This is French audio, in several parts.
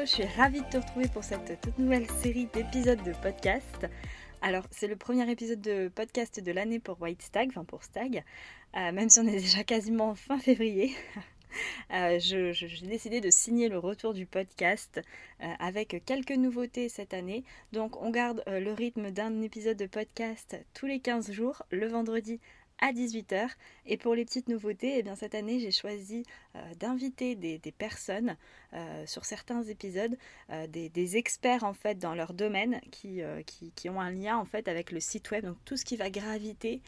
Je suis ravie de te retrouver pour cette toute nouvelle série d'épisodes de podcast. Alors, c'est le premier épisode de podcast de l'année pour White Stag, enfin pour Stag, euh, même si on est déjà quasiment fin février. Euh, j'ai décidé de signer le retour du podcast euh, avec quelques nouveautés cette année. Donc on garde le rythme d'un épisode de podcast tous les 15 jours, le vendredi à 18h. Et pour les petites nouveautés, eh bien, cette année, j'ai choisi euh, d'inviter des, personnes euh, sur certains épisodes, euh, des, experts en fait dans leur domaine qui, qui, ont un lien en fait avec le site web, donc tout ce qui va graviter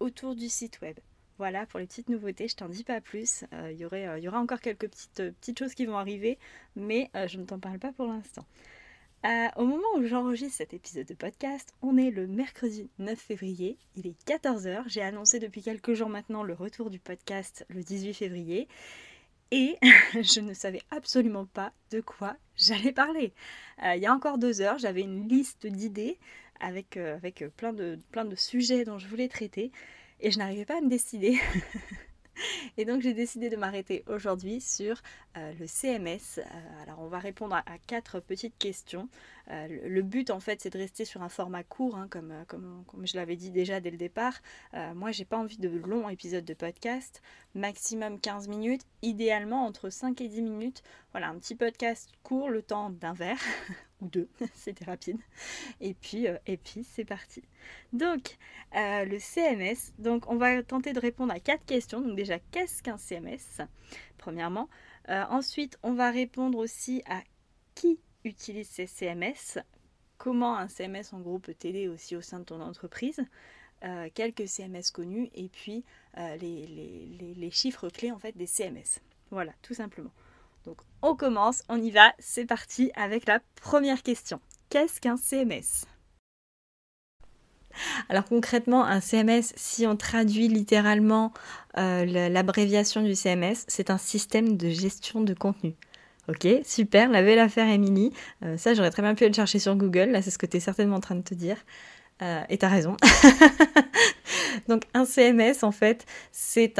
autour du site web. Voilà pour les petites nouveautés, je t'en dis pas plus. Il y, y aura encore quelques petites, petites choses qui vont arriver, mais je ne t'en parle pas pour l'instant. Euh, au moment où j'enregistre cet épisode de podcast, on est le mercredi 9 février, il est 14h, j'ai annoncé depuis quelques jours maintenant le retour du podcast le 18 février et je ne savais absolument pas de quoi j'allais parler. Euh, il y a encore deux heures, j'avais une liste d'idées avec, euh, avec plein, de, plein de sujets dont je voulais traiter et je n'arrivais pas à me décider. Et donc j'ai décidé de m'arrêter aujourd'hui sur euh, le CMS. Euh, alors on va répondre à, quatre petites questions. Euh, le, but en fait c'est de rester sur un format court, hein, comme, je l'avais dit déjà dès le départ. moi j'ai pas envie de longs épisodes de podcast, maximum 15 minutes, idéalement entre 5 et 10 minutes. Voilà, un petit podcast court, le temps d'un verre ou deux, c'était rapide. Et puis, euh, et puis c'est parti. Donc, euh, le CMS, donc on va tenter de répondre à quatre questions. Donc déjà, qu'est-ce qu'un CMS Premièrement. Euh, ensuite, on va répondre aussi à qui utilise ces CMS, comment un CMS en gros peut t'aider aussi au sein de ton entreprise? quelques CMS connus et puis les, chiffres clés en fait des CMS. Voilà, tout simplement. Donc on commence, on y va, c'est parti avec la première question. Qu'est-ce qu'un CMS alors concrètement, un CMS, si on traduit littéralement euh, l'abréviation du CMS, c'est un système de gestion de contenu. Ok, super, la belle affaire Émilie. Euh, ça, j'aurais très bien pu le chercher sur Google, là c'est ce que tu es certainement en train de te dire. Euh, et t'as raison. Donc un CMS en fait, c'est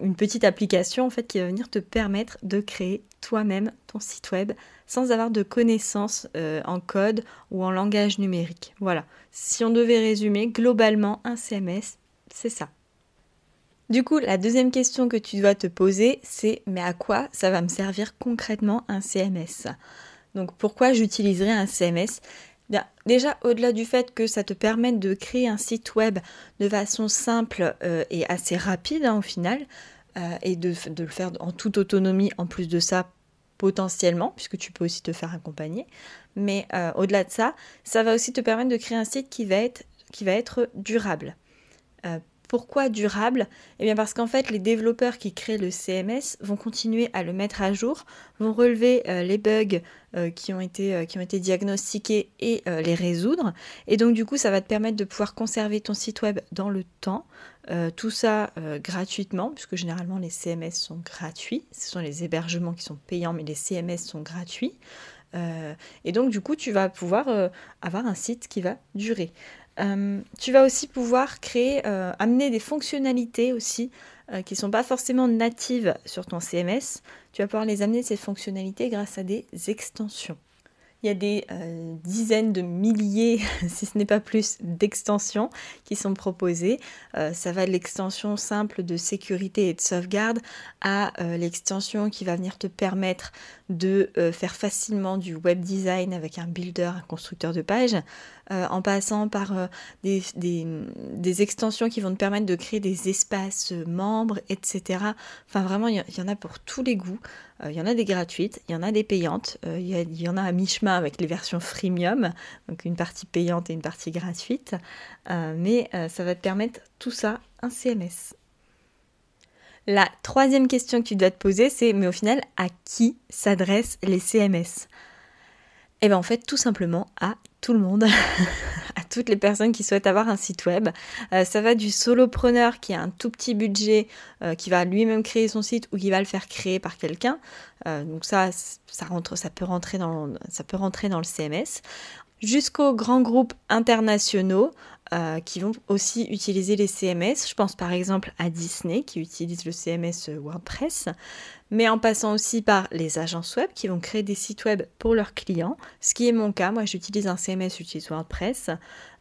une petite application en fait qui va venir te permettre de créer toi-même ton site web sans avoir de connaissances euh, en code ou en langage numérique. Voilà. Si on devait résumer globalement un CMS, c'est ça. Du coup, la deuxième question que tu dois te poser, c'est mais à quoi ça va me servir concrètement un CMS Donc pourquoi j'utiliserai un CMS déjà, au-delà du fait que ça te permette de créer un site web de façon simple euh, et assez rapide hein, au final, euh, et de, le faire en toute autonomie en plus de ça potentiellement, puisque tu peux aussi te faire accompagner. Mais euh, au-delà de ça, ça va aussi te permettre de créer un site qui va être, qui va être durable. Pourquoi durable? Eh bien parce qu'en fait, les développeurs qui créent le CMS vont continuer à le mettre à jour, vont relever euh, les bugs euh, euh, qui ont été diagnostiqués et les résoudre. Et donc du coup, ça va te permettre de pouvoir conserver ton site web dans le temps. tout ça gratuitement, puisque généralement les CMS sont gratuits. Ce sont les hébergements qui sont payants, mais les CMS sont gratuits. et donc du coup, tu vas pouvoir avoir un site qui va durer. Euh, tu vas aussi pouvoir créer, euh, amener des fonctionnalités aussi euh, qui ne sont pas forcément natives sur ton CMS. Tu vas pouvoir les amener ces fonctionnalités grâce à des extensions. Il y a des dizaines de milliers, si ce n'est pas plus, d'extensions qui sont proposées. ça va de l'extension simple de sécurité et de sauvegarde à l'extension qui va venir te permettre de faire facilement du web design avec un builder, un constructeur de page, euh, en passant par euh, des, extensions qui vont te permettre de créer des espaces membres, etc. Enfin vraiment, il y, en a pour tous les goûts. Euh, il y en a des gratuites, il y en a des payantes, il y, en a à mi-chemin avec les versions freemium, donc une partie payante et une partie gratuite. mais ça va te permettre tout ça, un CMS. La troisième question que tu dois te poser, c'est mais au final, à qui s'adressent les CMS Et bien en fait tout simplement à tout le monde, à toutes les personnes qui souhaitent avoir un site web. Euh, ça va du solopreneur qui a un tout petit budget, euh, qui va lui-même créer son site ou qui va le faire créer par quelqu'un. Euh, donc ça, ça, rentre, ça, peut rentrer dans, ça peut rentrer dans le CMS. Jusqu'aux grands groupes internationaux qui vont aussi utiliser les CMS. Je pense par exemple à Disney qui utilise le CMS WordPress mais en passant aussi par les agences web qui vont créer des sites web pour leurs clients, ce qui est mon cas. Moi, j'utilise un CMS, j'utilise WordPress,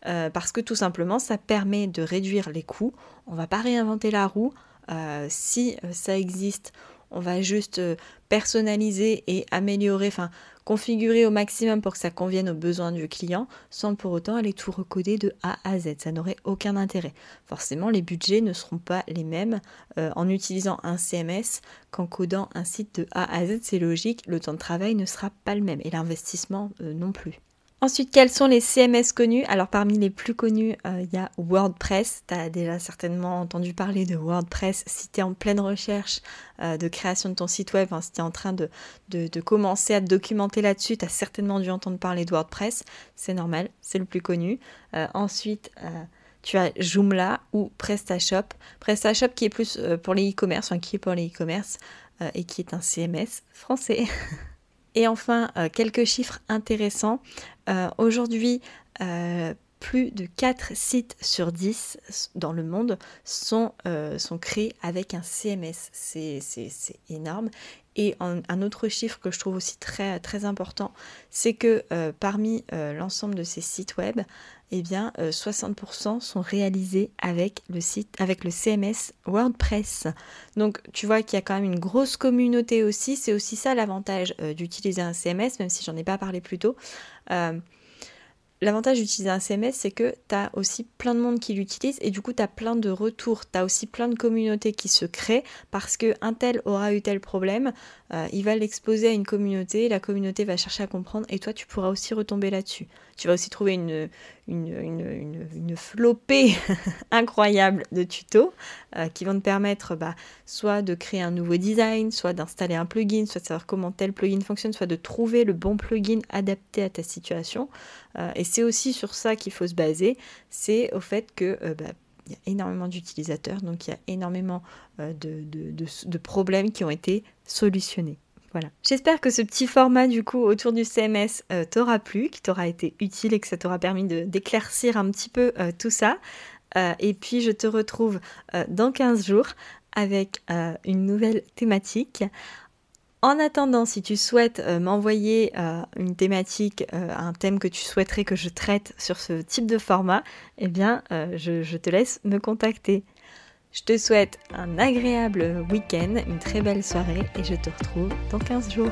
euh, parce que tout simplement, ça permet de réduire les coûts. On ne va pas réinventer la roue. Euh, si euh, ça existe, on va juste personnaliser et améliorer, enfin configurer au maximum pour que ça convienne aux besoins du client, sans pour autant aller tout recoder de A à Z. Ça n'aurait aucun intérêt. Forcément, les budgets ne seront pas les mêmes euh, en utilisant un CMS qu'en codant un site de A à Z. C'est logique, le temps de travail ne sera pas le même et l'investissement euh, non plus. Ensuite, quels sont les CMS connus? Alors parmi les plus connus, euh, il y a WordPress. Tu as déjà certainement entendu parler de WordPress si tu es en pleine recherche euh, de création de ton site web, si tu es en train de, commencer à te documenter là-dessus, tu as certainement dû entendre parler de WordPress. C'est normal, c'est le plus connu. Euh, ensuite, tu as Joomla ou PrestaShop. PrestaShop qui est plus pour les e-commerce, enfin qui est pour les e-commerce et qui est un CMS français. Et enfin, quelques chiffres intéressants. Euh, aujourd'hui, euh, plus de 4 sites sur 10 dans le monde sont, euh, créés avec un CMS. C'est énorme. Et un autre chiffre que je trouve aussi très important, c'est que parmi l'ensemble de ces sites web, eh bien, 60% sont réalisés avec le site, avec le CMS WordPress. Donc, tu vois qu'il y a quand même une grosse communauté aussi. C'est aussi ça l'avantage d'utiliser un CMS, même si j'en ai pas parlé plus tôt. Euh, l'avantage d'utiliser un CMS, c'est que tu as aussi plein de monde qui l'utilise et du coup, tu as plein de retours. Tu as aussi plein de communautés qui se créent parce qu'un tel aura eu tel problème, euh, il va l'exposer à une communauté, la communauté va chercher à comprendre et toi, tu pourras aussi retomber là-dessus. Tu vas aussi trouver une, flopée incroyable de tutos euh, qui vont te permettre bah, soit de créer un nouveau design, soit d'installer un plugin, soit de savoir comment tel plugin fonctionne, soit de trouver le bon plugin adapté à ta situation. Euh, et c'est aussi sur ça qu'il faut se baser, c'est au fait que euh, bah, il y a énormément d'utilisateurs, donc il y a énormément de problèmes qui ont été solutionnés. Voilà. J'espère que ce petit format du coup autour du CMS euh, t'aura plu, qui t'aura été utile et que ça t'aura permis d'éclaircir un petit peu euh, tout ça. Euh, et puis je te retrouve dans 15 jours avec une nouvelle thématique. En attendant, si tu souhaites m'envoyer une thématique, un thème que tu souhaiterais que je traite sur ce type de format, eh bien, je te laisse me contacter. Je te souhaite un agréable week-end, une très belle soirée et je te retrouve dans 15 jours.